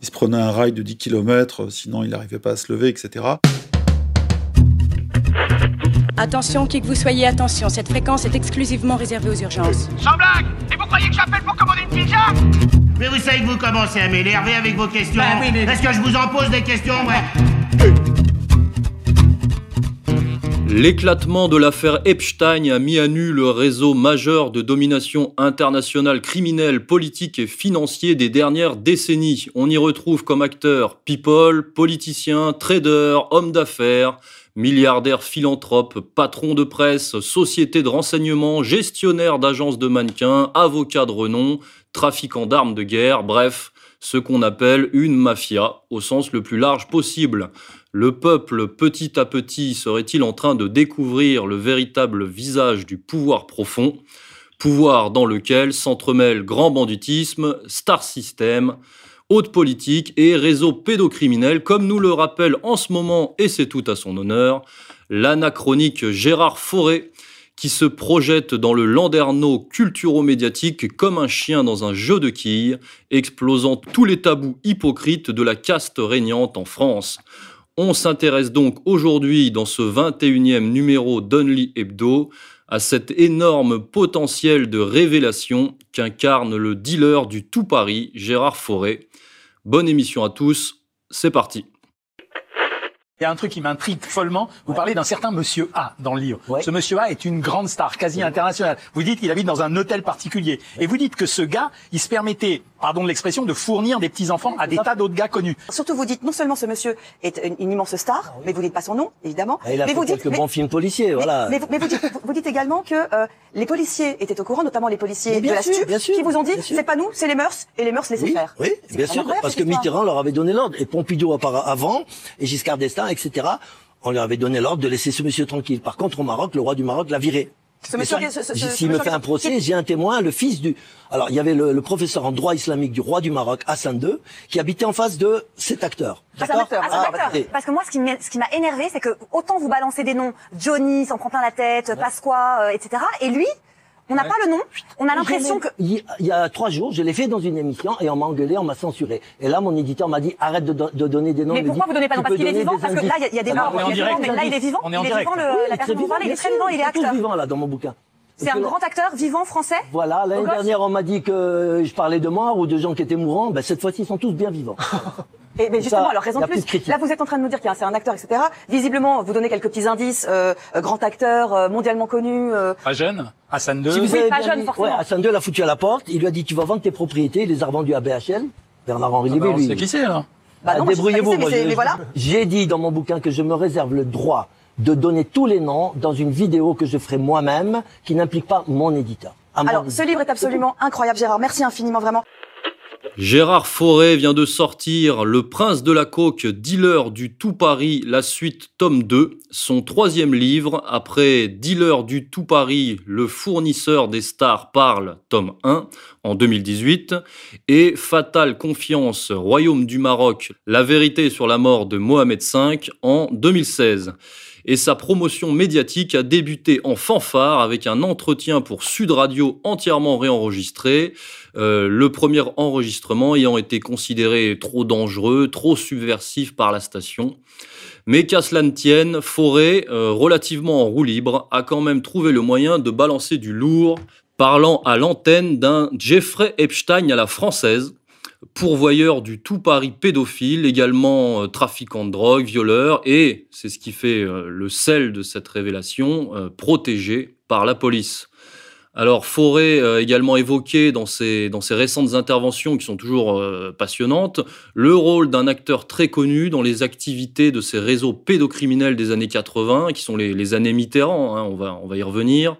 Il se prenait un rail de 10 km, sinon il n'arrivait pas à se lever, etc. Attention, qui que vous soyez, attention, cette fréquence est exclusivement réservée aux urgences. Sans blague Et vous croyez que j'appelle pour commander une pizza? Mais vous savez que vous commencez à m'énerver avec vos questions. Bah oui, mais- Est-ce que je vous en pose des questions, ouais? L'éclatement de l'affaire Epstein a mis à nu le réseau majeur de domination internationale criminelle, politique et financier des dernières décennies. On y retrouve comme acteurs people, politiciens, traders, hommes d'affaires, milliardaires philanthropes, patrons de presse, sociétés de renseignement, gestionnaires d'agences de mannequins, avocats de renom, trafiquants d'armes de guerre, bref, ce qu'on appelle une mafia au sens le plus large possible. Le peuple, petit à petit, serait-il en train de découvrir le véritable visage du pouvoir profond, pouvoir dans lequel s'entremêlent grand banditisme, star system, haute politique et réseau pédocriminel, comme nous le rappelle en ce moment, et c'est tout à son honneur, l'anachronique Gérard Forêt, qui se projette dans le landerneau culturo-médiatique comme un chien dans un jeu de quilles, explosant tous les tabous hypocrites de la caste régnante en France. On s'intéresse donc aujourd'hui dans ce 21e numéro d'Only Hebdo à cet énorme potentiel de révélation qu'incarne le dealer du tout Paris, Gérard Forêt. Bonne émission à tous, c'est parti. Il y a un truc qui m'intrigue follement. Vous parlez d'un certain monsieur A dans le livre. Ouais. Ce monsieur A est une grande star, quasi internationale. Vous dites qu'il habite dans un hôtel particulier. Et vous dites que ce gars, il se permettait, pardon de l'expression, de fournir des petits-enfants à des tas d'autres gars connus. Surtout, vous dites non seulement ce monsieur est une, une immense star, mais vous dites pas son nom, évidemment. Ah Et il a mais fait vous dites, quelques mais- bons films policiers, mais- voilà. Mais, vous- mais vous, dites, vous dites également que euh, les policiers étaient au courant, notamment les policiers de la sûr, STUP, sûr, qui vous ont dit c'est pas nous, c'est les mœurs, et les mœurs laissez Oui, faire. oui, bien sûr, parce que. Mitterrand leur avait donné l'ordre, et Pompidou avant, et Giscard d'Estaing, etc. On leur avait donné l'ordre de laisser ce monsieur tranquille. Par contre, au Maroc, le roi du Maroc l'a viré. Ce monsieur, Et qui- ce- ce- ce- S'il ce me fait un procès, j'ai un témoin, le fils du... Alors, il y avait le, le professeur en droit islamique du roi du Maroc, Hassan II, qui habitait en face de cet acteur. Ah, un D'accord acteur. Ah, Ah, acteur. et- Parce que moi, ce qui m'é- ce qui m'a énervé, c'est que autant vous balancez des noms, Johnny s'en prend plein la tête, Pasqua, euh, etc. Et lui, on n'a pas le nom. On a l'impression que. Il y- a trois jours, je l'ai fait dans une émission et on m'a engueulé, on m'a censuré. Et là, mon éditeur m'a dit arrête de, do- de donner des noms. Mais pourquoi dit, vous donnez pas de nom Parce qu'il est vivant. Parce que là, il y a- des morts. on. Mais là, il est vivant. On est en Il est direct. vivant, la très personne dont vous vivant, parlez. Il est très vivant, il est acteur. vivants là dans mon bouquin. C'est un grand acteur vivant français. Voilà, l'année dernière, on m'a dit que je parlais de morts ou de gens qui étaient mourants. Ben, cette fois-ci, ils sont tous bien vivants. Et, mais justement, Ça, alors raison de plus plus. Là, vous êtes en train de nous dire qu'il y a- c'est un acteur, etc. Visiblement, vous donnez quelques petits indices. Euh, grand acteur, euh, mondialement connu. euh, Pas jeune, Hassan II. Si vous Oui, avez pas jeune, forcément. Ouais, Hassan II l'a foutu à la porte. Il lui a dit tu vas vendre tes propriétés. Il les a revendues à BHL. Bernard-Henri Ah bah, Lévy, on lui. sait qui c'est, alors. Bah Ah, Débrouillez-vous. c'est, c'est- voilà. J'ai dit dans mon bouquin que je me réserve le droit de donner tous les noms dans une vidéo que je ferai moi-même, qui n'implique pas mon éditeur. Mon Alors, ce livre est absolument incroyable, Gérard. Merci infiniment, vraiment. Gérard Forêt vient de sortir Le Prince de la Coque, dealer du tout Paris, la suite tome 2, son troisième livre, après Dealer du tout Paris, le fournisseur des stars parle, tome 1, en 2018, et Fatale Confiance, Royaume du Maroc, la vérité sur la mort de Mohamed V, en 2016 et sa promotion médiatique a débuté en fanfare avec un entretien pour Sud Radio entièrement réenregistré, euh, le premier enregistrement ayant été considéré trop dangereux, trop subversif par la station. Mais qu'à cela ne tienne, Forêt, euh, relativement en roue libre, a quand même trouvé le moyen de balancer du lourd, parlant à l'antenne d'un Jeffrey Epstein à la française, pourvoyeur du tout Paris pédophile, également euh, trafiquant de drogue, violeur, et, c'est ce qui fait euh, le sel de cette révélation, euh, protégé par la police. Alors Forêt a également évoqué dans ses, dans ses récentes interventions, qui sont toujours euh, passionnantes, le rôle d'un acteur très connu dans les activités de ces réseaux pédocriminels des années 80, qui sont les, les années Mitterrand, hein, on, va, on va y revenir.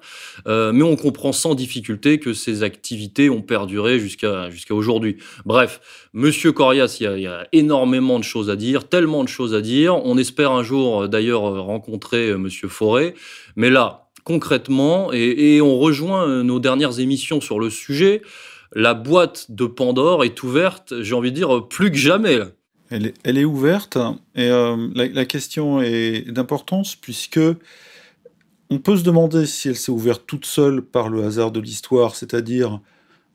Euh, mais on comprend sans difficulté que ces activités ont perduré jusqu'à jusqu'à aujourd'hui. Bref, Monsieur Corias, il y, a, il y a énormément de choses à dire, tellement de choses à dire. On espère un jour euh, d'ailleurs euh, rencontrer euh, Monsieur Forêt. Mais là, concrètement, et, on rejoint euh, nos dernières émissions sur le sujet, la boîte de Pandore est ouverte, j'ai envie de dire, plus que jamais. là. Elle est, elle est ouverte et euh, la, la question est d'importance puisque on peut se demander si elle s'est ouverte toute seule par le hasard de l'histoire, c'est-à-dire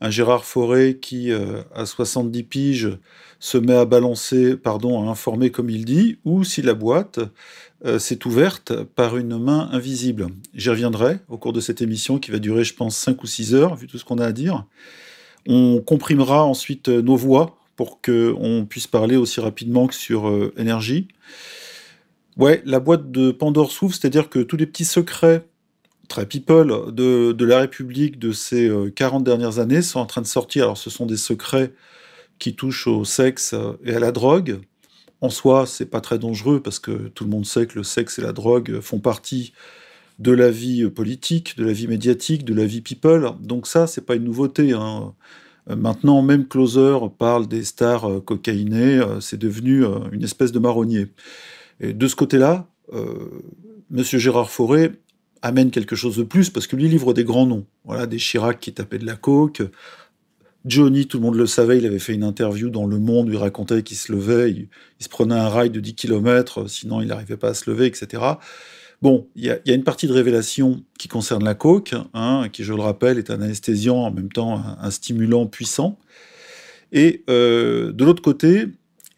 un Gérard Forêt qui, euh, à 70 piges, se met à balancer, pardon, à informer comme il dit, ou si la boîte euh, s'est ouverte par une main invisible. J'y reviendrai au cours de cette émission qui va durer, je pense, 5 ou 6 heures, vu tout ce qu'on a à dire. On comprimera ensuite nos voix pour qu'on puisse parler aussi rapidement que sur énergie. Ouais, la boîte de Pandore s'ouvre, c'est-à-dire que tous les petits secrets très people de, la République de ces 40 euh, dernières années sont en train de sortir. Alors ce sont des secrets qui touchent au sexe et à la drogue. En soi, c'est pas très dangereux parce que tout le monde sait que le sexe et la drogue font partie de la vie politique, de la vie médiatique, de la vie people. Donc ça, c'est pas une nouveauté. Hein. Maintenant, même Closer parle des stars euh, cocaïnées. Euh, c'est devenu une espèce de marronnier. Et de ce côté-là, euh, Monsieur Gérard Fauré amène quelque chose de plus parce que lui livre des grands noms. Voilà, des Chirac qui tapaient de la coke. Johnny, tout le monde le savait, il avait fait une interview dans Le Monde il racontait qu'il se levait, il, se prenait un rail de 10 km, sinon il n'arrivait pas à se lever, etc. Bon, il y, a, une partie de révélation qui concerne la coke, hein, qui, je le rappelle, est un anesthésiant, en même temps un, stimulant puissant. Et euh, de l'autre côté,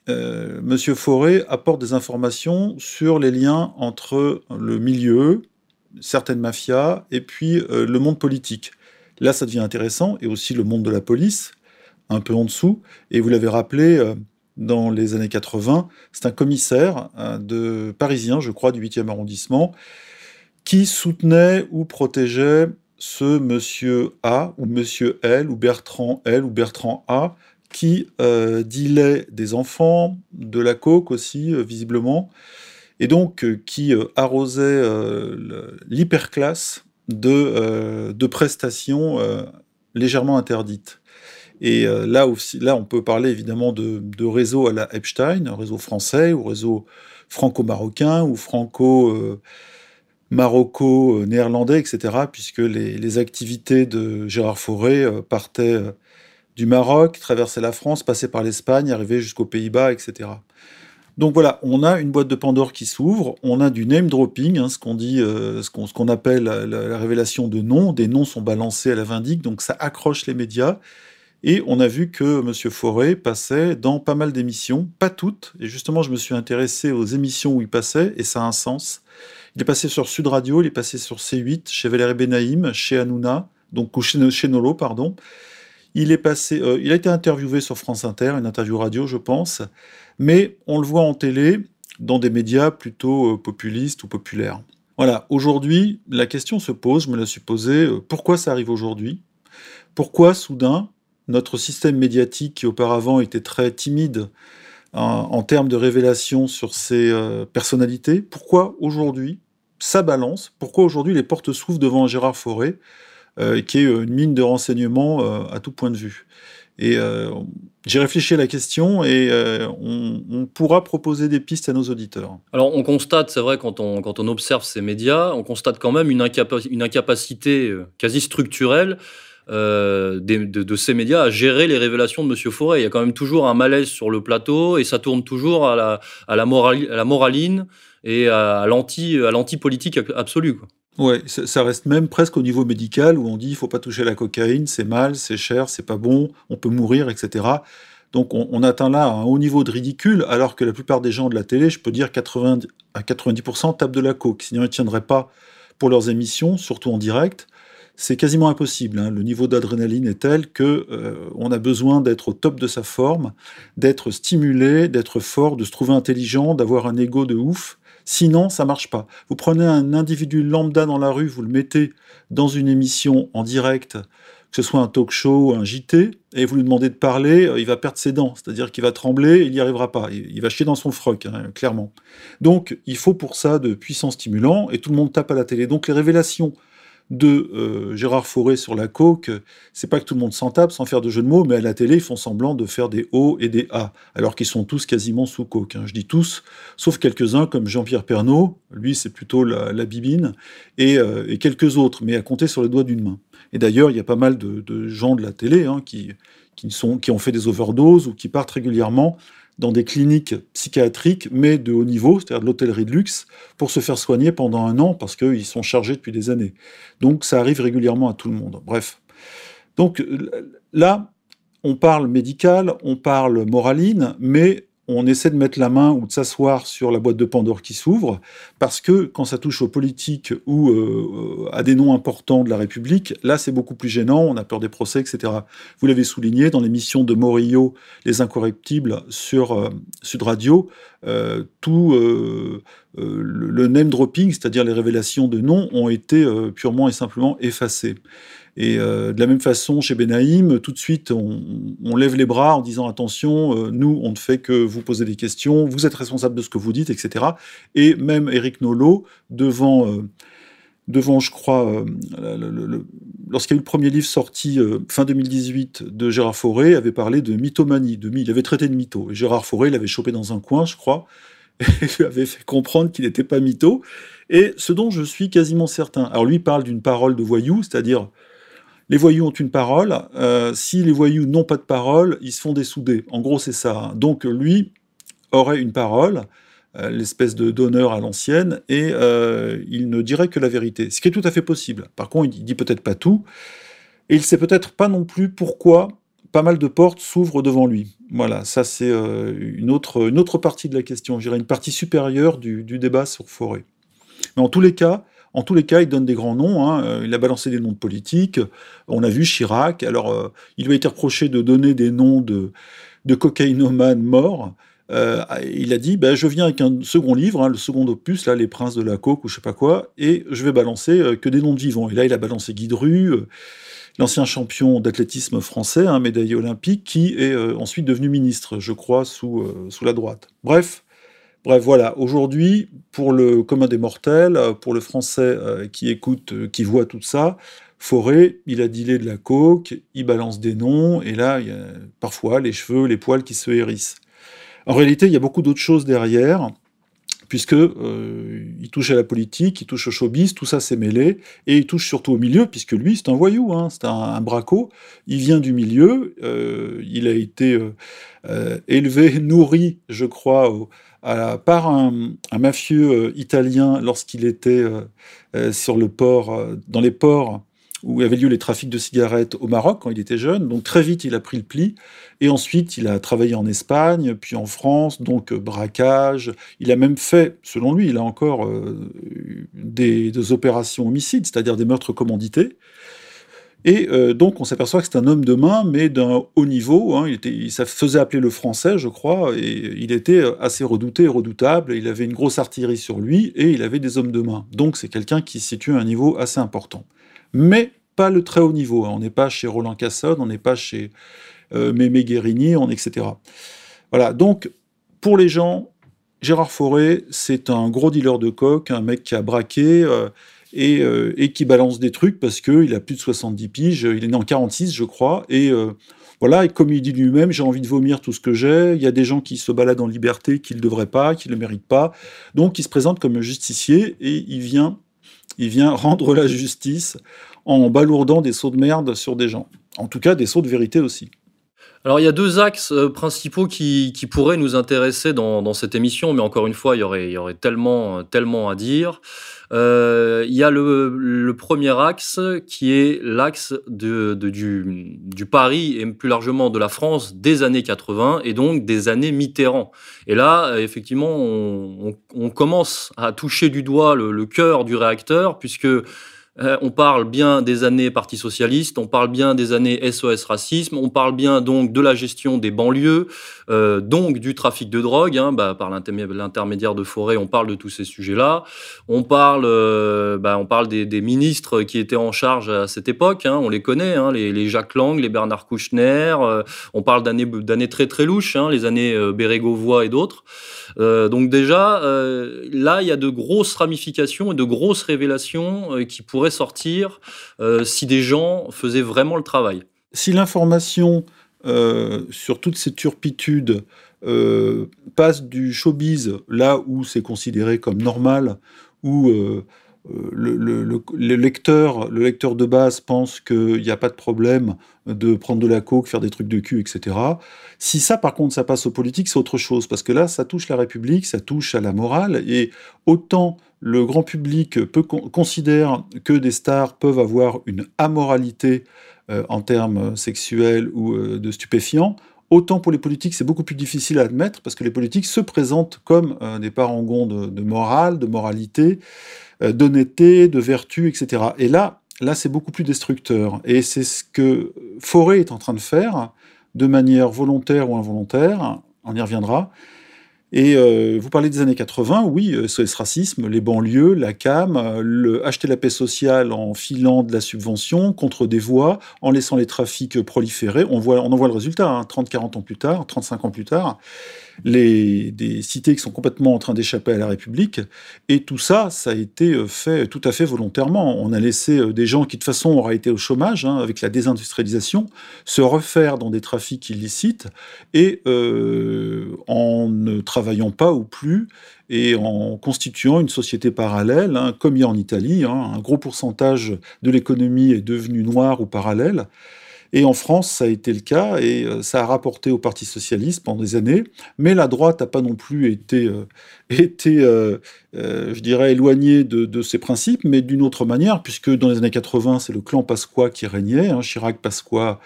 euh, Monsieur Forêt apporte des informations sur les liens entre le milieu, certaines mafias, et puis euh, le monde politique. Là, ça devient intéressant, et aussi le monde de la police, un peu en dessous. Et vous l'avez rappelé, euh, dans les années 80, c'est un commissaire de parisien, je crois, du 8e arrondissement, qui soutenait ou protégeait ce monsieur A, ou monsieur L, ou Bertrand L, ou Bertrand A, qui euh, dilait des enfants, de la coke aussi, euh, visiblement, et donc euh, qui arrosait l'hyperclasse de, de, prestations légèrement interdites. Et là aussi, on peut parler évidemment de, de réseau à la Epstein, un réseau français ou réseau franco-marocain ou franco- maroco-néerlandais, etc., puisque les, les, activités de Gérard Fauré partaient du Maroc, traverser la France, passer par l'Espagne, arriver jusqu'aux Pays-Bas, etc. Donc voilà, on a une boîte de Pandore qui s'ouvre, on a du name dropping, hein, ce qu'on dit, euh, ce qu'on appelle la, révélation de noms. Des noms sont balancés à la vindique, donc ça accroche les médias. Et on a vu que M. Forêt passait dans pas mal d'émissions, pas toutes. Et justement, je me suis intéressé aux émissions où il passait, et ça a un sens. Il est passé sur Sud Radio, il est passé sur C8, chez Valérie Benaïm, chez Hanouna, donc chez, chez Nolo, pardon. Il est passé, euh, il a été interviewé sur France Inter, une interview radio, je pense, mais on le voit en télé dans des médias plutôt euh, populistes ou populaires. Voilà, aujourd'hui, la question se pose, je me la suis posée, euh, pourquoi ça arrive aujourd'hui? Pourquoi soudain notre système médiatique qui auparavant était très timide en, termes de révélation sur ses personnalités, pourquoi aujourd'hui ça balance? Pourquoi aujourd'hui les portes s'ouvrent devant Gérard Fauré euh, qui est euh, une mine de renseignements euh, à tout point de vue? Et j'ai réfléchi à la question et on, pourra proposer des pistes à nos auditeurs. Alors on constate, c'est vrai, quand on, observe ces médias, on constate quand même une, incapacité quasi structurelle de, ces médias à gérer les révélations de Monsieur Forêt. Il y a quand même toujours un malaise sur le plateau et ça tourne toujours à la, à la, morali, à la moraline et à l'anti-politique absolue. Ouais, ça reste même presque au niveau médical où on dit il faut pas toucher la cocaïne, c'est mal, c'est cher, c'est pas bon, on peut mourir, etc. Donc on, atteint là un haut niveau de ridicule, alors que la plupart des gens de la télé, je peux dire 80 à 90% tapent de la coke, sinon ils ne tiendraient pas pour leurs émissions, surtout en direct. C'est quasiment impossible. Hein. Le niveau d'adrénaline est tel que euh, on a besoin d'être au top de sa forme, d'être stimulé, d'être fort, de se trouver intelligent, d'avoir un ego de ouf Sinon, ça marche pas. Vous prenez un individu lambda dans la rue, vous le mettez dans une émission en direct, que ce soit un talk show ou un JT, et vous lui demandez de parler, euh, il va perdre ses dents, c'est-à-dire qu'il va trembler, il n'y arrivera pas, il va chier dans son froc, hein, clairement. Donc, il faut pour ça de puissants stimulants, et tout le monde tape à la télé. Donc, les révélations de euh, Gérard Fauré sur la coke, c'est pas que tout le monde s'en tape sans faire de jeu de mots, mais à la télé, ils font semblant de faire des O et des A, alors qu'ils sont tous quasiment sous coke. Hein. Je dis tous, sauf quelques-uns comme Jean-Pierre Pernaud, lui c'est plutôt la, bibine, euh, et, quelques autres, mais à compter sur les doigts d'une main. Et d'ailleurs, il y a pas mal de, gens de la télé hein, qui, qui, sont, qui ont fait des overdoses ou qui partent régulièrement dans des cliniques psychiatriques, mais de haut niveau, c'est-à-dire de l'hôtellerie de luxe, pour se faire soigner pendant un an parce qu'ils sont chargés depuis des années. Donc ça arrive régulièrement à tout le monde. Bref. Donc là, on parle médical, on parle moraline, mais on essaie de mettre la main ou de s'asseoir sur la boîte de Pandore qui s'ouvre, parce que quand ça touche aux politiques ou euh, à des noms importants de la République, là c'est beaucoup plus gênant, on a peur des procès, etc. Vous l'avez souligné dans l'émission de Morillo, Les Incorrectibles, sur euh, Sud Radio, euh, tout le name dropping, c'est-à-dire les révélations de noms, ont été purement et simplement effacés. Et euh, de la même façon, chez Benaïm, tout de suite, on, lève les bras en disant attention, euh, nous, on ne fait que vous poser des questions, vous êtes responsable de ce que vous dites, etc. Et même Eric Nolot, devant, euh, devant je crois, lorsqu'il y a eu le premier livre sorti fin 2018 de Gérard Fauré, avait parlé de mythomanie, de il avait traité de mytho. Et Gérard Fauré l'avait chopé dans un coin, je crois, et lui avait fait comprendre qu'il n'était pas mytho. Et ce dont je suis quasiment certain, alors lui parle d'une parole de voyou, c'est-à-dire les voyous ont une parole. Euh, si les voyous n'ont pas de parole, ils se font dessouder. En gros, c'est ça. Donc lui aurait une parole, euh, l'espèce de donneur à l'ancienne, et euh, il ne dirait que la vérité. Ce qui est tout à fait possible. Par contre, il dit peut-être pas tout. Et il sait peut-être pas non plus pourquoi pas mal de portes s'ouvrent devant lui. Voilà, ça c'est une, autre, une autre partie de la question, je dirais une partie supérieure du, du débat sur Forêt. Mais en tous les cas, en tous les cas, il donne des grands noms. Hein. Euh, il a balancé des noms de politiques. On a vu Chirac. Alors, euh, il lui a été reproché de donner des noms de, de cocaïnomanes morts. Euh, il a dit, ben, je viens avec un second livre, hein, le second opus, là, Les Princes de la Coque ou je sais pas quoi, et je vais balancer que des noms de vivants. Et là, il a balancé Guy Dru, l'ancien champion d'athlétisme français, hein, médaillé olympique, qui est ensuite devenu ministre, je crois, sous la droite. Bref, Bref, voilà, aujourd'hui, pour le commun des mortels, euh, pour le français euh, qui écoute, euh, qui voit tout ça, Forêt, il a dealé de la coke, il balance des noms, et là, il y a parfois les cheveux, les poils qui se hérissent. En réalité, il y a beaucoup d'autres choses derrière, puisque il touche à la politique, il touche au showbiz, tout ça s'est mêlé, et il touche surtout au milieu, puisque lui, c'est un voyou, hein, c'est un, braco, il vient du milieu, il a été élevé, nourri, je crois, au, par un, mafieux euh, italien lorsqu'il était euh, euh, sur le port, dans les ports où avaient lieu les trafics de cigarettes au Maroc quand il était jeune. Donc très vite, il a pris le pli. Et ensuite, il a travaillé en Espagne, puis en France, donc braquage. Il a même fait, selon lui, il a encore des, opérations homicides, c'est-à-dire des meurtres commandités. Et euh, donc on s'aperçoit que c'est un homme de main, mais d'un haut niveau. Hein. Il, ça faisait appeler le français, je crois, et il était assez redouté redoutable. Il avait une grosse artillerie sur lui, et il avait des hommes de main. Donc c'est quelqu'un qui situe un niveau assez important. Mais pas le très haut niveau. Hein. On n'est pas chez Roland Cassonne, on n'est pas chez euh, Mémé Guérini, on, etc. Voilà, donc pour les gens, Gérard Fauré, c'est un gros dealer de coke, un mec qui a braqué... Euh, euh, et, qui balance des trucs parce qu'il a plus de 70 piges, il est né en 46 je crois, et euh, voilà, comme il dit lui-même, j'ai envie de vomir tout ce que j'ai, il y a des gens qui se baladent en liberté, qui ne devraient pas, qui ne méritent pas, donc il se présente comme un justicier et il vient, il vient rendre la justice en balourdant des sauts de merde sur des gens, en tout cas des sauts de vérité aussi. Alors il y a deux axes euh, principaux qui, pourraient nous intéresser dans, cette émission, mais encore une fois, il y aurait, il y tellement, à dire. Euh, il y a le, premier axe qui est l'axe du, Paris et plus largement de la France des années 80 et donc des années Mitterrand. Et là, effectivement, on, commence à toucher du doigt le cœur du réacteur puisque euh, on parle bien des années Parti socialiste, on parle bien des années SOS racisme, on parle bien donc de la gestion des banlieues, euh, donc du trafic de drogue. Hein, bah, par l'intermédiaire de Forêt, on parle de tous ces sujets-là. On parle, euh, bah, on parle des, ministres qui étaient en charge à cette époque. Hein, on les connaît, hein, les, Jacques Lang, les Bernard Kouchner. on parle d'années très très louches, les années Bérégovoy et d'autres. Donc déjà, là, il y a de grosses ramifications et de grosses révélations qui pourraient sortir euh, si des gens faisaient vraiment le travail. Si l'information euh, sur toutes ces turpitudes euh, passe du showbiz, là où c'est considéré comme normal, où le, lecteur, le lecteur de base pense qu'il n'y a pas de problème de prendre de la coke, faire des trucs de cul, etc. Si ça, par contre, ça passe aux politiques, c'est autre chose, parce que là, ça touche la République, ça touche à la morale, et autant le grand public peut considère que des stars peuvent avoir une amoralité en termes sexuels ou de stupéfiants. Autant pour les politiques, c'est beaucoup plus difficile à admettre parce que les politiques se présentent comme des parangons de, morale, de moralité, d'honnêteté, de vertu, etc. Et là, là, c'est beaucoup plus destructeur. Et c'est ce que Forêt est en train de faire, de manière volontaire ou involontaire, on y reviendra, et euh, vous parlez des années 80, oui, euh, ce racisme, les banlieues, la CAM, euh, acheter la paix sociale en filant de la subvention contre des voies, en laissant les trafics proliférer. On, en voit le résultat, 30-40 hein, ans plus tard, 35 ans plus tard les, des cités qui sont complètement en train d'échapper à la République. Et tout ça, ça a été euh, fait tout à fait volontairement. On a laissé euh, des gens qui, de toute façon, auraient été au chômage, hein, avec la désindustrialisation, se refaire dans des trafics illicites, et euh, en ne travaillant pas ou plus, et en constituant une société parallèle, hein, comme il y a en Italie, hein, un gros pourcentage de l'économie est devenu noir ou parallèle. Et en France, ça a été le cas, et euh, ça a rapporté au Parti socialiste pendant des années. Mais la droite n'a pas non plus été, euh, été euh, je dirais, éloignée de, de, ces principes, mais d'une autre manière, puisque dans les années 80, c'est le clan Pasqua qui régnait, hein, Chirac, Pasqua,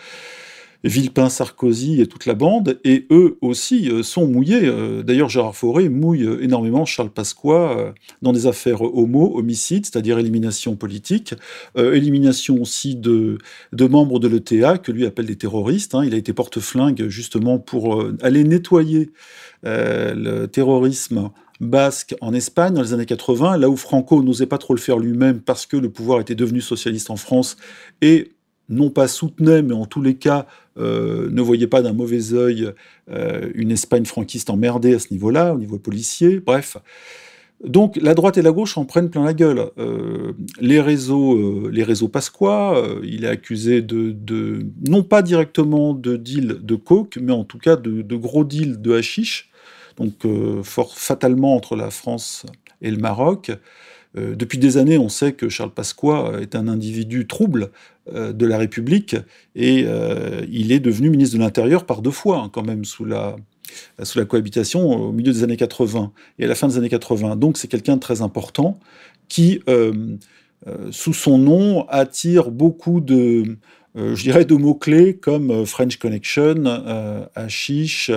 Villepin, Sarkozy et toute la bande, et eux aussi euh, sont mouillés. Euh, d'ailleurs, Gérard Fauré mouille euh, énormément Charles Pasqua dans des affaires homo, homicide, c'est-à-dire élimination politique, élimination aussi de, membres de l'ETA, que lui appelle des terroristes. Hein. Il a été porte-flingue justement pour aller nettoyer le terrorisme basque en Espagne dans les années 80, là où Franco n'osait pas trop le faire lui-même parce que le pouvoir était devenu socialiste en France et non pas soutenait, mais en tous les cas euh, ne voyait pas d'un mauvais œil euh, une Espagne franquiste emmerdée à ce niveau-là, au niveau policier, bref. Donc la droite et la gauche en prennent plein la gueule. Euh, les réseaux, les réseaux Pasqua, il est accusé de, non pas directement de deal de coke, mais en tout cas de, gros deals de hashish, donc fort fatalement entre la France et le Maroc. Euh, depuis des années, on sait que Charles Pasqua est un individu trouble euh, de la République et euh, il est devenu ministre de l'Intérieur par deux fois, hein, quand même, sous la, sous la cohabitation au milieu des années 80 et à la fin des années 80. Donc c'est quelqu'un de très important qui, sous son nom, attire beaucoup de, je dirais, de mots-clés comme French Connection, Hashish,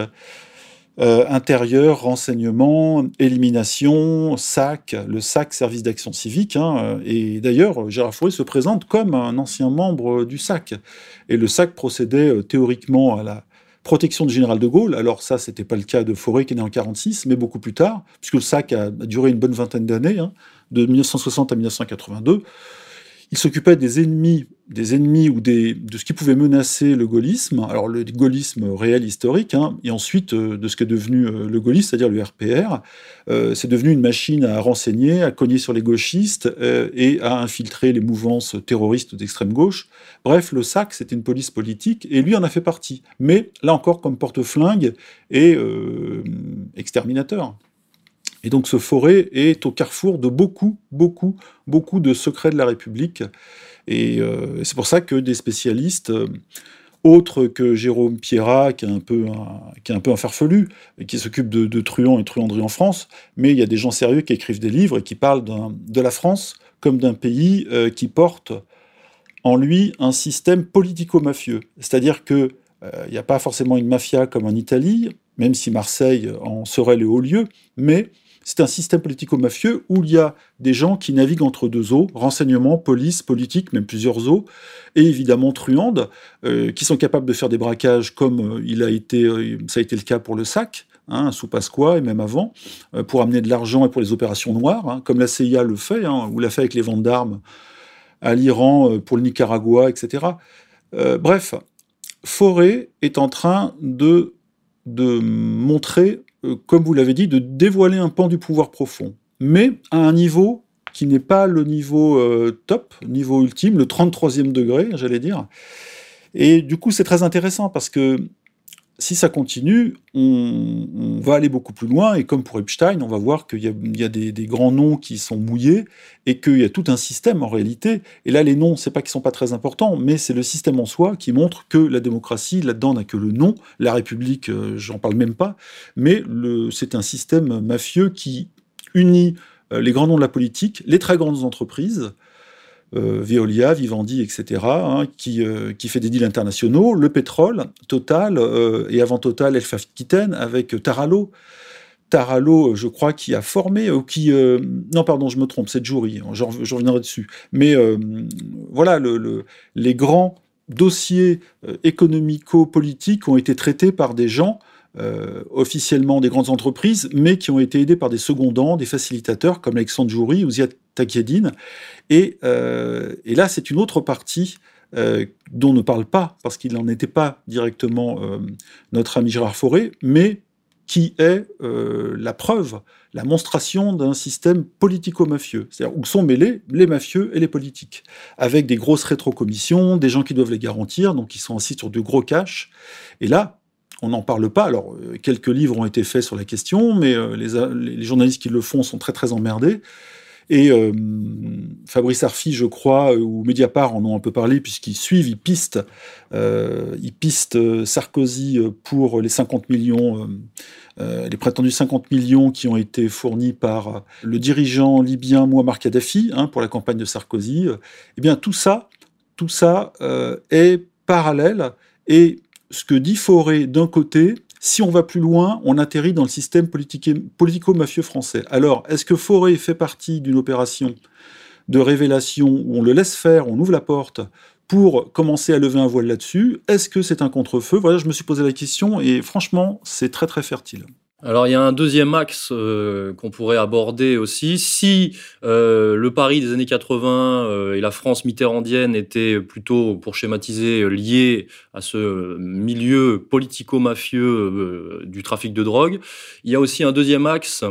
euh, intérieur, renseignement, élimination, SAC, le SAC, service d'action civique. Hein, et d'ailleurs, Gérard Fauré se présente comme un ancien membre du SAC. Et le SAC procédait euh, théoriquement à la protection du général de Gaulle. Alors ça, c'était pas le cas de Fauré qui est né en 46, mais beaucoup plus tard, puisque le SAC a, duré une bonne vingtaine d'années, hein, de 1960 à 1982 il s'occupait des ennemis, des ennemis ou de ce qui pouvait menacer le gaullisme, alors le gaullisme réel historique, hein, et ensuite euh, de ce qui est devenu euh, le gaullisme, c'est-à-dire le RPR. Euh, c'est devenu une machine à renseigner, à cogner sur les gauchistes et à infiltrer les mouvances terroristes d'extrême gauche. Bref, le SAC, c'était une police politique, et lui en a fait partie. Mais là encore, comme porte-flingue et exterminateur. Et donc ce forêt est au carrefour de beaucoup, beaucoup, beaucoup de secrets de la République. Et euh, c'est pour ça que des spécialistes, euh, autres que Jérôme Pierrat, qui est un peu un, qui est un, peu un farfelu, qui s'occupe de, de truands et truanderies en France, mais il y a des gens sérieux qui écrivent des livres et qui parlent de la France comme d'un pays euh, qui porte en lui un système politico-mafieux. C'est-à-dire que il n'y a pas forcément une mafia comme en Italie, même si Marseille en serait le haut lieu, mais c'est un système politico-mafieux où il y a des gens qui naviguent entre deux eaux, renseignement, police, politique, même plusieurs eaux, et évidemment truandes, euh, qui sont capables de faire des braquages comme euh, il a été, euh, ça a été le cas pour le SAC, hein, sous Pasqua et même avant, pour amener de l'argent et pour les opérations noires, hein, comme la CIA le fait, hein, ou l'a fait avec les ventes d'armes à l'Iran pour le Nicaragua, etc. bref, Forêt est en train de, de montrer comme vous l'avez dit, de dévoiler un pan du pouvoir profond, mais à un niveau qui n'est pas le niveau euh, top, niveau ultime, le 33e degré, j'allais dire. Et du coup, c'est très intéressant parce que si ça continue, on, va aller beaucoup plus loin, et comme pour Epstein, on va voir qu'il y a, des, grands noms qui sont mouillés, et qu'il y a tout un système en réalité. Et là, les noms, c'est pas qu'ils sont pas très importants, mais c'est le système en soi qui montre que la démocratie, là-dedans, n'a que le nom. La République, euh, j'en parle même pas, mais c'est un système mafieux qui unit euh, les grands noms de la politique, les très grandes entreprises, Veolia, Vivendi, etc., hein, qui, qui fait des deals internationaux, le pétrole, Total, et avant Total, Elf Aquitaine, avec Taralo. Taralo, je crois, qui a formé, ou qui... non, pardon, je me trompe, c'est Jury, je, reviendrai dessus. Mais voilà, le, les grands dossiers économico-politiques ont été traités par des gens euh, officiellement des grandes entreprises, mais qui ont été aidés par des secondants, des facilitateurs comme Alexandre Joury ou Ziad Takiedine. Et, euh, et là, c'est une autre partie euh, dont on ne parle pas, parce qu'il n'en était pas directement notre ami Gérard Fauré, mais qui est la preuve, la monstration d'un système politico-mafieux, c'est-à-dire où sont mêlés les mafieux et les politiques, avec des grosses rétrocommissions, des gens qui doivent les garantir, donc qui sont assis sur de gros cash. Et là, on n'en parle pas. Alors, euh, quelques livres ont été faits sur la question, mais euh, les, journalistes qui le font sont très très emmerdés. Et euh, Fabrice Arfi, je crois, ou Mediapart en ont un peu parlé, puisqu'ils suivent, ils pistent, ils pistent Sarkozy pour les 50 millions, les prétendus 50 millions qui ont été fournis par le dirigeant libyen Muammar Kadhafi hein, pour la campagne de Sarkozy. Eh bien, tout ça, tout ça est parallèle et ce que dit Fauré d'un côté, si on va plus loin, on atterrit dans le système politico-mafieux français. Alors, est-ce que Fauré fait partie d'une opération de révélation où on le laisse faire, on ouvre la porte pour commencer à lever un voile là-dessus? Est-ce que c'est un contre-feu? Voilà, je me suis posé la question et franchement, c'est très très fertile. Alors il y a un deuxième axe euh, qu'on pourrait aborder aussi. Si euh, le Paris des années 80 euh, et la France mitterrandienne étaient plutôt, pour schématiser, liés à ce milieu politico-mafieux du trafic de drogue, il y a aussi un deuxième axe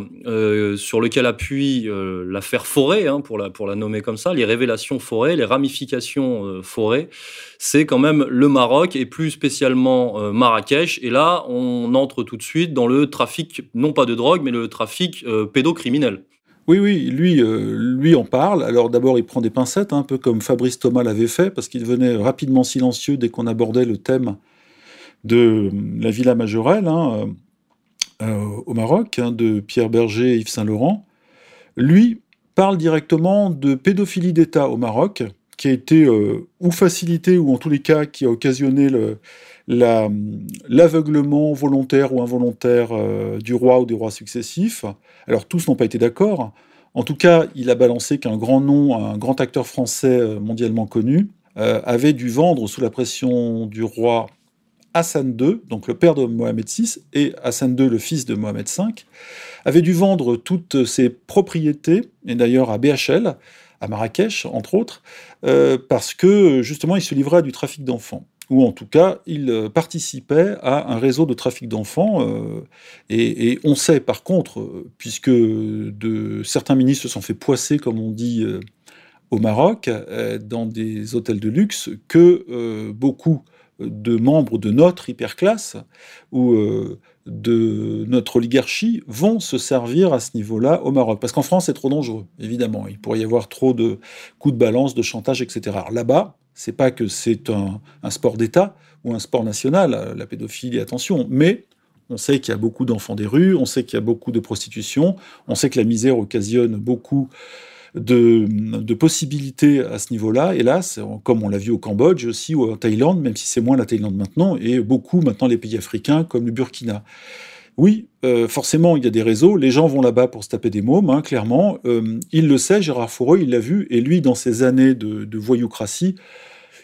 sur lequel appuie l'affaire Forêt, hein, pour, la, pour la nommer comme ça, les révélations Forêt, les ramifications Forêt. C'est quand même le Maroc et plus spécialement Marrakech. Et là, on entre tout de suite dans le trafic non pas de drogue, mais le trafic euh, pédocriminel. Oui, oui, lui, euh, lui en parle. Alors d'abord, il prend des pincettes, un peu comme Fabrice Thomas l'avait fait, parce qu'il devenait rapidement silencieux dès qu'on abordait le thème de la Villa Majorelle hein, euh, au Maroc, hein, de Pierre Berger et Yves Saint-Laurent. Lui parle directement de pédophilie d'État au Maroc, qui a été ou facilité, ou en tous les cas qui a occasionné le, l'aveuglement volontaire ou involontaire euh, du roi ou des rois successifs. Alors tous n'ont pas été d'accord. En tout cas, il a balancé qu'un grand nom, un grand acteur français euh, mondialement connu, euh, avait dû vendre sous la pression du roi Hassan II, donc le père de Mohamed VI, et Hassan II, le fils de Mohamed V, avait dû vendre toutes ses propriétés, et d'ailleurs à BHL, à Marrakech, entre autres, parce que justement il se livrait à du trafic d'enfants ou en tout cas, il euh, participait à un réseau de trafic d'enfants. Euh, et, on sait par contre, euh, puisque de, certains ministres se sont fait poisser, comme on dit au Maroc, dans des hôtels de luxe, que beaucoup de membres de notre hyperclasse ou de notre oligarchie vont se servir à ce niveau-là au Maroc. Parce qu'en France, c'est trop dangereux, évidemment. Il pourrait y avoir trop de coups de balance, de chantage, etc. Là-bas, c'est pas que c'est un, sport d'État ou un sport national, la pédophilie, attention, mais on sait qu'il y a beaucoup d'enfants des rues, on sait qu'il y a beaucoup de prostitution, on sait que la misère occasionne beaucoup de, possibilités à ce niveau-là. Hélas, comme on l'a vu au Cambodge aussi ou en Thaïlande, même si c'est moins la Thaïlande maintenant, et beaucoup maintenant les pays africains comme le Burkina. Oui, euh, forcément, il y a des réseaux. Les gens vont là-bas pour se taper des mômes, hein, clairement. Euh, il le sait, Gérard Fourreau, il l'a vu. Et lui, dans ses années de, de voyoucratie,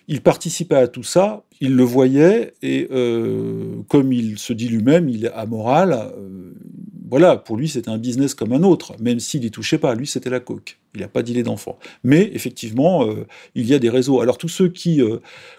il participait à tout ça, il le voyait, et euh, comme il se dit lui-même, il est amoral. Voilà, pour lui, c'était un business comme un autre, même s'il n'y touchait pas. Lui, c'était la coque. Il n'a pas d'idée d'enfant. Mais effectivement, euh, il y a des réseaux. Alors, tous ceux qui,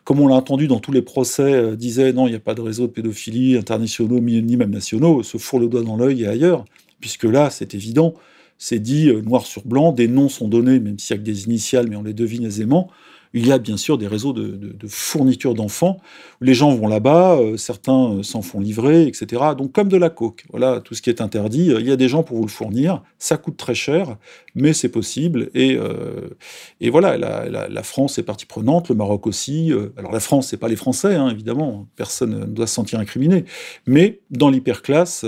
comme on l'a entendu dans tous les procès, disaient non, il n'y a pas de réseau de pédophilie internationaux, ni même nationaux, se fourrent le doigt dans l'œil et ailleurs, puisque là, c'est évident. C'est dit noir sur blanc, des noms sont donnés, même s'il y a que des initiales, mais on les devine aisément Il y a bien sûr des réseaux de, fourniture d'enfants où les gens vont là-bas, euh, certains euh, s'en font livrer, etc. Donc comme de la coke, voilà, tout ce qui est interdit, il y a des gens pour vous le fournir, ça coûte très cher, mais c'est possible. Et, voilà, la, France est partie prenante, le Maroc aussi. alors la France, c'est pas les Français, hein, évidemment, personne ne doit se sentir incriminé, mais dans l'hyperclasse,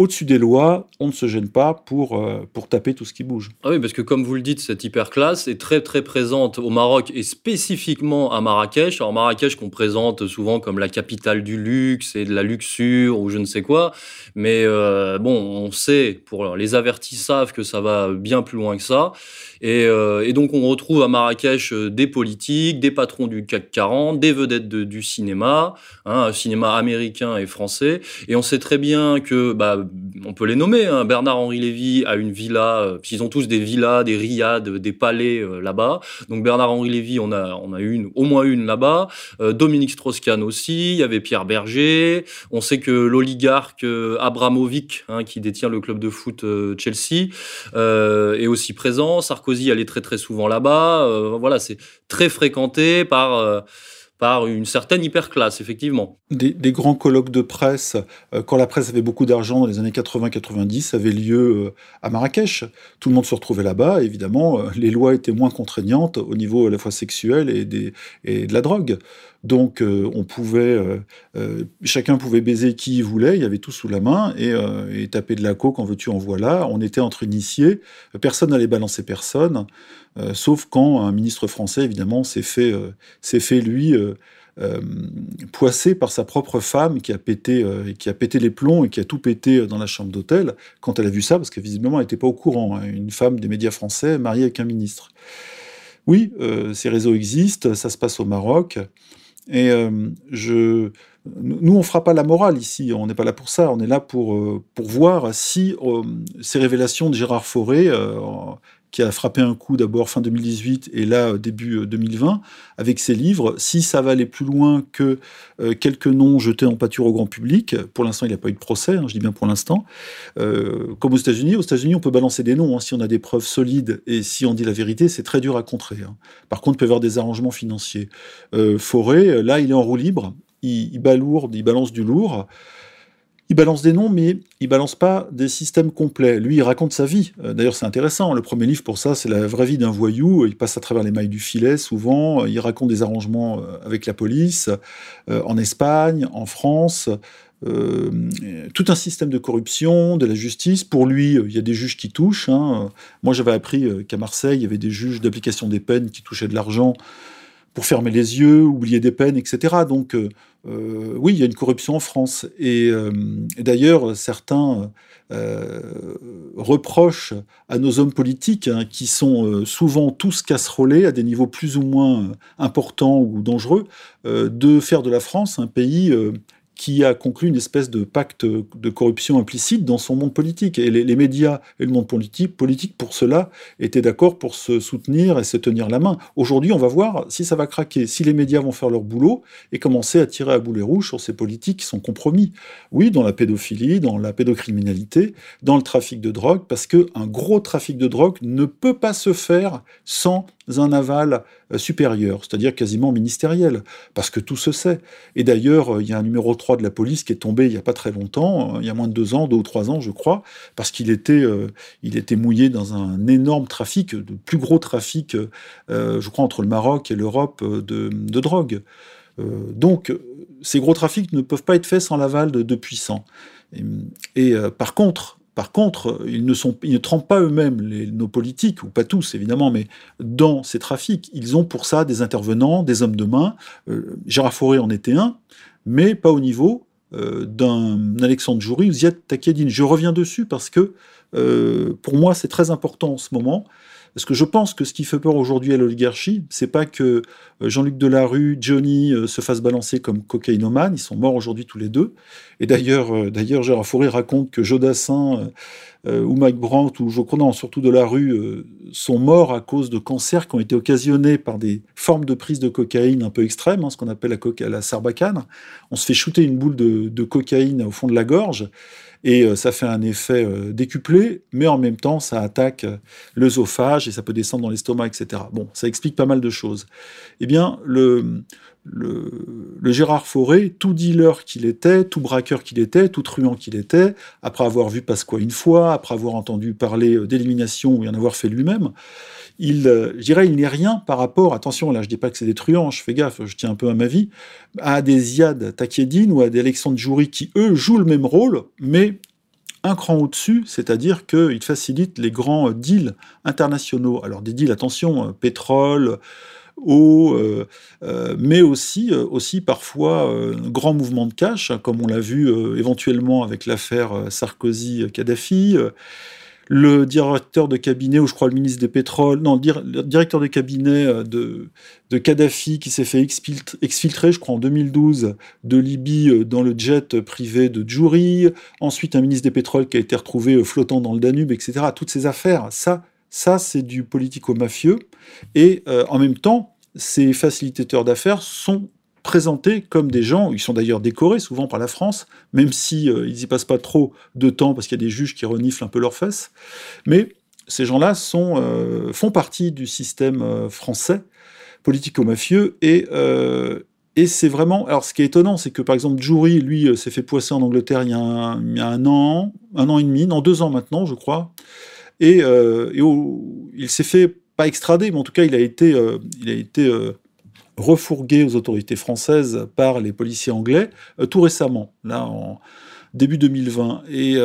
au-dessus des lois, on ne se gêne pas pour, euh, pour taper tout ce qui bouge. Ah oui, parce que comme vous le dites, cette hyperclasse est très très présente au Maroc spécifiquement à Marrakech. Alors Marrakech qu'on présente souvent comme la capitale du luxe et de la luxure ou je ne sais quoi, mais euh, bon, on sait, pour les avertis savent que ça va bien plus loin que ça. Et, euh, donc on retrouve à Marrakech des politiques, des patrons du CAC 40, des vedettes du cinéma, hein, cinéma américain et français. Et on sait très bien que bah, on peut les nommer. Hein. Bernard-Henri Lévy a une villa, euh, ils ont tous des villas, des riades, des palais euh, là-bas. Donc Bernard-Henri Lévy, on a, on a une, au moins une là-bas. Euh, Dominique Strauss-Kahn aussi. Il y avait Pierre Berger. On sait que l'oligarque Abramovic, hein, qui détient le club de foot Chelsea, est aussi présent. Sarkozy allait très très souvent là-bas. voilà, c'est très fréquenté par par une certaine hyperclasse, effectivement. Des, grands colloques de presse, euh, quand la presse avait beaucoup d'argent dans les années 80-90, avaient lieu euh, à Marrakech. Tout le monde se retrouvait là-bas. Évidemment, euh, les lois étaient moins contraignantes au niveau à la fois sexuel et, des, et de la drogue. Donc, on pouvait, chacun pouvait baiser qui il voulait. Il y avait tout sous la main et, taper de la coke en veux-tu en voilà. On était entre initiés. Personne n'allait balancer personne. Euh, sauf quand un ministre français, évidemment, s'est fait, euh, lui euh, poissé par sa propre femme qui a pété, qui a pété les plombs et qui a tout pété dans la chambre d'hôtel quand elle a vu ça, parce que visiblement elle n'était pas au courant. Hein, une femme des médias français mariée avec un ministre. Oui, ces réseaux existent, ça se passe au Maroc. Et je, nous, on fera pas la morale ici, on n'est pas là pour ça, on est là pour, pour voir si ces révélations de Gérard Fauré, qui a frappé un coup d'abord fin 2018 et là début 2020 euh, avec ses livres. Si ça va aller plus loin que euh, quelques noms jetés en pâture au grand public, pour l'instant il n'y a pas eu de procès, hein, je dis bien pour l'instant, euh, comme aux États-Unis, aux États-Unis on peut balancer des noms hein, si on a des preuves solides et si on dit la vérité, c'est très dur à contrer. Hein. Par contre, il peut y avoir des arrangements financiers. Forêt, là il est en roue libre, il, il balance du lourd. Il balance des noms, mais il balance pas des systèmes complets. Lui, il raconte sa vie. Euh, d'ailleurs, c'est intéressant. Le premier livre, pour ça, c'est la vraie vie d'un voyou. Il passe à travers les mailles du filet, souvent. Il raconte des arrangements euh, avec la police, euh, en Espagne, en France. tout un système de corruption, de la justice. Pour lui, il y a des juges qui touchent. Hein. Moi, j'avais appris qu'à Marseille, il y avait des juges d'application des peines qui touchaient de l'argent pour fermer les yeux, oublier des peines, etc. Donc, euh, oui, il y a une corruption en France. Et, euh, d'ailleurs, certains euh, reprochent à nos hommes politiques, hein, qui sont souvent tous casserolés à des niveaux plus ou moins importants ou dangereux, de faire de la France un pays qui a conclu une espèce de pacte de corruption implicite dans son monde politique. Et les, médias et le monde politique, politique, pour cela, étaient d'accord pour se soutenir et se tenir la main. Aujourd'hui, on va voir si ça va craquer, si les médias vont faire leur boulot et commencer à tirer à boulet rouge sur ces politiques qui sont compromis. Oui, dans la pédophilie, dans la pédocriminalité, dans le trafic de drogue, parce qu'un gros trafic de drogue ne peut pas se faire sans un aval euh, supérieur, c'est-à-dire quasiment ministériel, parce que tout se sait. Et d'ailleurs, euh, il y a un numéro 3 de la police qui est tombé il n'y a pas très longtemps, euh, il y a moins de deux ans, deux ou trois ans, je crois, parce qu'il était, il était mouillé dans un énorme trafic, le plus gros trafic, je crois, entre le Maroc et l'Europe de, de, drogue. donc, ces gros trafics ne peuvent pas être faits sans l'aval de, puissants. Et, par contre, par contre, ils ne, trempent pas eux-mêmes, nos politiques, ou pas tous évidemment, mais dans ces trafics. Ils ont pour ça des intervenants, des hommes de main. Euh, Gérard Fauré en était un, mais pas au niveau euh, d'un Alexandre Joury ou Ziad Takedine. Je reviens dessus parce que euh, pour moi c'est très important en ce moment. Parce que je pense que ce qui fait peur aujourd'hui à l'oligarchie, c'est pas que euh, Jean-Luc Delarue, Johnny euh, se fassent balancer comme cocaïnomane, ils sont morts aujourd'hui tous les deux. Et d'ailleurs, euh, d'ailleurs, Gérard Fauré raconte que Jodassin ou Mike Brandt ou je crois surtout Delarue sont morts à cause de cancers qui ont été occasionnés par des formes de prise de cocaïne un peu extrêmes, hein, ce qu'on appelle la, la sarbacane. On se fait shooter une boule de cocaïne au fond de la gorge Et euh, ça fait un effet euh, décuplé, mais en même temps, ça attaque euh, l'œsophage et ça peut descendre dans l'estomac, etc. Bon, ça explique pas mal de choses. Eh bien, le, le, Gérard Fauré, tout dealer qu'il était, tout braqueur qu'il était, tout truand qu'il était, après avoir vu Pasqua une fois, après avoir entendu parler d'élimination et en avoir fait lui-même, il, euh, je dirais, il n'est rien par rapport, attention, là, je dis pas que c'est des truands, je fais gaffe, je tiens un peu à ma vie, à des Ziad Takieddine ou à des Alexandre Joury qui, eux, jouent le même rôle, mais un cran au-dessus, c'est-à-dire qu'ils facilitent les grands deals internationaux. Alors, des deals, attention, euh, pétrole, euh, euh, mais aussi, euh, aussi parfois grand mouvement de cash, comme on l'a vu éventuellement avec l'affaire Sarkozy-Kadhafi. le directeur de cabinet, ou je crois le ministre des pétroles, non, directeur de cabinet de, de Kadhafi qui s'est fait exfilt- exfiltrer, je crois en 2012, de Libye dans le jet privé de Djouri. Ensuite, un ministre des pétroles qui a été retrouvé flottant dans le Danube, etc. Toutes ces affaires, ça, ça c'est du politico-mafieux. Et euh, en même temps, ces facilitateurs d'affaires sont présentés comme des gens, ils sont d'ailleurs décorés souvent par la France, même si euh, ils y passent pas trop de temps parce qu'il y a des juges qui reniflent un peu leurs fesses. Mais ces gens-là euh, font partie du système français politico-mafieux et c'est vraiment. Alors, ce qui est étonnant, c'est que par exemple, Jury, lui, s'est fait poisser en Angleterre il y, a un, il y a un an, un an et demi, non, deux ans maintenant, je crois. Et, euh, il s'est fait, pas extradé, mais en tout cas, il a été, euh, il a été euh, refourgué aux autorités françaises par les policiers anglais tout récemment, là, en début 2020. Et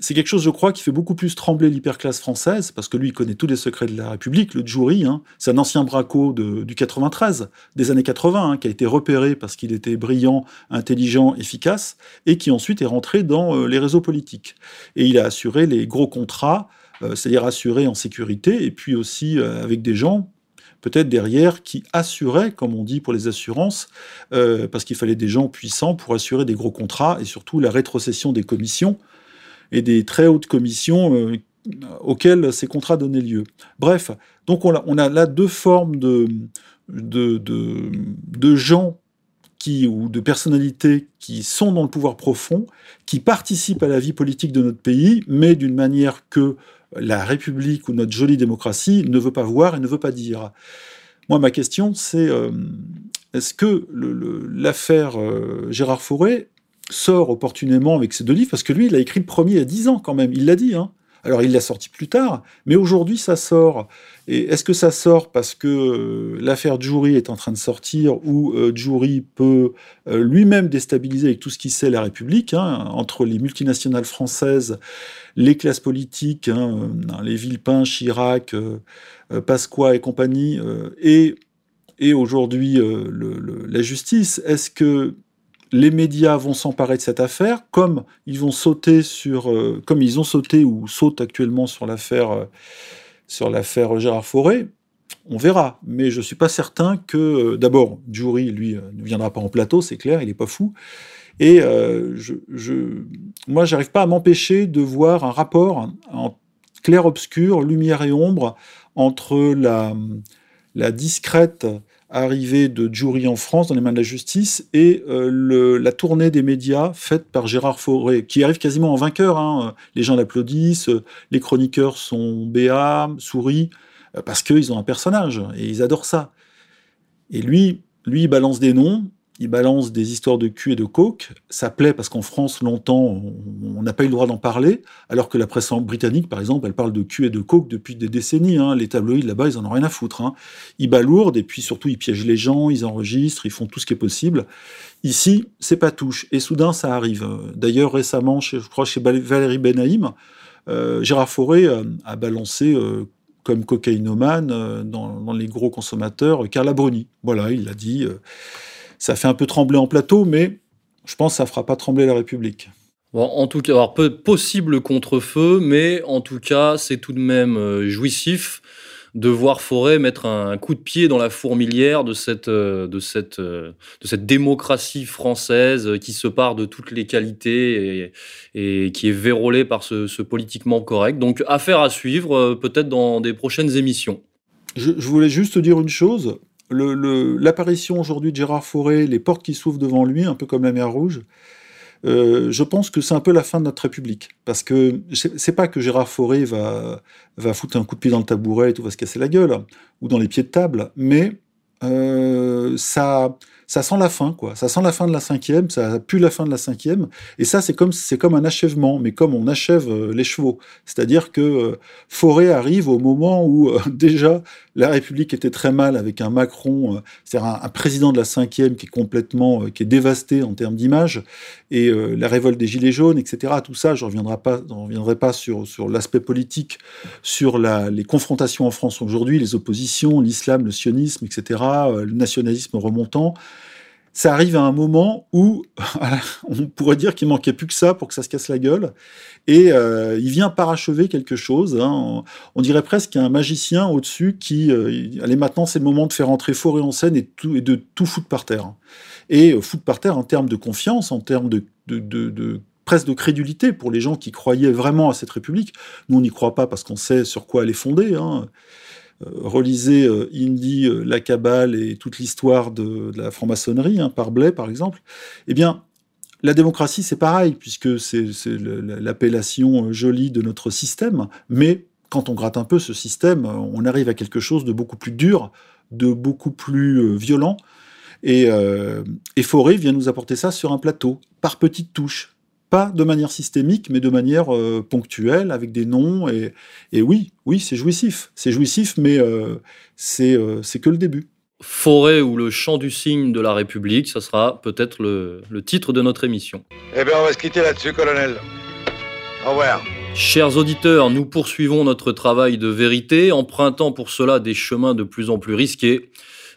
c'est quelque chose, je crois, qui fait beaucoup plus trembler l'hyperclasse française, parce que lui, il connaît tous les secrets de la République. Le jury, hein, c'est un ancien braco du 93, des années 80, hein, qui a été repéré parce qu'il était brillant, intelligent, efficace, et qui ensuite est rentré dans les réseaux politiques. Et il a assuré les gros contrats, c'est-à-dire assuré en sécurité, et puis aussi euh, avec des gens peut-être derrière qui assuraient, comme on dit pour les assurances, euh, parce qu'il fallait des gens puissants pour assurer des gros contrats et surtout la rétrocession des commissions et des très hautes commissions euh, auxquelles ces contrats donnaient lieu. Bref, donc on a, on a là deux formes de, de, de, de gens qui, ou de personnalités qui sont dans le pouvoir profond, qui participent à la vie politique de notre pays, mais d'une manière que la République ou notre jolie démocratie ne veut pas voir et ne veut pas dire. Moi, ma question, c'est euh, est-ce que l'affaire euh, Gérard Fauré sort opportunément avec ces deux livres? Parce que lui, il a écrit le premier il y a 10 ans quand même, il l'a dit. Hein. Alors, il l'a sorti plus tard, mais aujourd'hui, ça sort. Et est-ce que ça sort parce que euh, l'affaire Djouri est en train de sortir ou euh, peut euh, lui-même déstabiliser avec tout ce qu'il sait la République, hein, entre les multinationales françaises, les classes politiques, hein, euh, les Villepin, Chirac, Pasqua et compagnie, et, et aujourd'hui la justice Est-ce que les médias vont s'emparer de cette affaire, comme ils vont sauter euh, ont sauté ou sautent actuellement sur l'affaire, euh, sur l'affaire Gérard Fauré. On verra, mais je suis pas certain que, euh, d'abord, Jury, lui, ne viendra pas en plateau, c'est clair, il est pas fou. Et je, je, moi, j'arrive pas à m'empêcher de voir un rapport en clair-obscur, lumière et ombre, entre la discrète arrivée de Jury en France dans les mains de la justice et euh, la tournée des médias faite par Gérard Fauré, qui arrive quasiment en vainqueur. hein. Les gens l'applaudissent, les chroniqueurs sont béats, sourient, euh, parce qu'ils ont un personnage et ils adorent ça. Et lui, lui, il balance des noms, il balance des histoires de cul et de coke. Ça plaît parce qu'en France, longtemps, on n'a pas eu le droit d'en parler, alors que la presse britannique, par exemple, elle parle de cul et de coke depuis des décennies. hein. Les tabloïds là-bas, ils en ont rien à foutre. hein. Ils balourdent et puis surtout, ils piègent les gens, ils enregistrent, ils font tout ce qui est possible. Ici, c'est pas touche. Et soudain, ça arrive. D'ailleurs, récemment, je crois chez Valérie Benaïm, euh, Gérard Fauré euh, a balancé euh, comme cocaïnomane dans, les gros consommateurs Carla Bruni. Voilà, il l'a dit. Ça fait un peu trembler en plateau, mais je pense que ça fera pas trembler la République. Bon, en tout cas, alors peu possible contre-feu, mais en tout cas, c'est tout de même euh, jouissif de voir Forêt mettre un coup de pied dans la fourmilière de cette, euh, de cette, euh, de cette démocratie française qui se part de toutes les qualités et, et qui est vérolée par ce, ce politiquement correct. Donc, affaire à suivre, peut-être dans des prochaines émissions. Je, je voulais juste te dire une chose. L'apparition aujourd'hui de Gérard Fauré, les portes qui s'ouvrent devant lui, un peu comme la mer Rouge, euh, je pense que c'est un peu la fin de notre République. Parce que c'est pas que Gérard Fauré va, va foutre un coup de pied dans le tabouret et tout va se casser la gueule, ou dans les pieds de table, mais euh, ça, ça sent la fin, quoi. Ça sent la fin de la cinquième, ça pue la fin de la cinquième. Et ça, c'est comme, c'est comme un achèvement, mais comme on achève euh, les chevaux. C'est-à-dire que euh, Forêt arrive au moment où euh, déjà la République était très mal avec un Macron, c'est-à-dire un, président de la cinquième qui est complètement, qui est dévasté en termes d'image, et la révolte des Gilets jaunes, etc. Tout ça, je ne reviendrai pas, reviendrai pas sur, sur l'aspect politique, sur la, les confrontations en France aujourd'hui, les oppositions, l'islam, le sionisme, etc., le nationalisme remontant ça arrive à un moment où on pourrait dire qu'il manquait plus que ça pour que ça se casse la gueule. Et euh, il vient parachever quelque chose. Hein. On, dirait presque qu'il y a un magicien au-dessus qui, euh, allez maintenant c'est le moment de faire entrer Forêt en scène et, de tout foutre par terre. Et euh, foutre par terre en termes de confiance, en termes de, de, de presque de crédulité pour les gens qui croyaient vraiment à cette République. Nous, on n'y croit pas parce qu'on sait sur quoi elle est fondée. Hein. Euh, relisez euh, Indy, euh, la Kabbale et toute l'histoire de, la franc-maçonnerie, hein, par Blais par exemple, eh bien, la démocratie, c'est pareil, puisque c'est l'appellation jolie de notre système, mais quand on gratte un peu ce système, on arrive à quelque chose de beaucoup plus dur, de beaucoup plus violent. Et, et Forêt vient nous apporter ça sur un plateau, par petites touches pas de manière systémique, mais de manière euh, ponctuelle, avec des noms. Et, oui, oui, c'est jouissif. C'est jouissif, mais euh, euh, c'est que le début. Forêt ou le chant du cygne de la République, ça sera peut-être le, le, titre de notre émission. Eh bien, on va se quitter là-dessus, colonel. Au revoir. Chers auditeurs, nous poursuivons notre travail de vérité, empruntant pour cela des chemins de plus en plus risqués.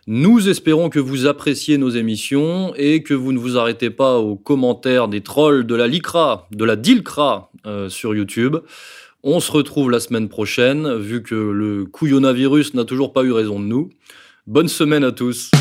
Nous espérons que vous appréciez nos émissions et que vous ne vous arrêtez pas aux commentaires des trolls de la LICRA, de la DILCRA euh, sur YouTube. On se retrouve la semaine prochaine, vu que le couillonavirus n'a toujours pas eu raison de nous. Bonne semaine à tous.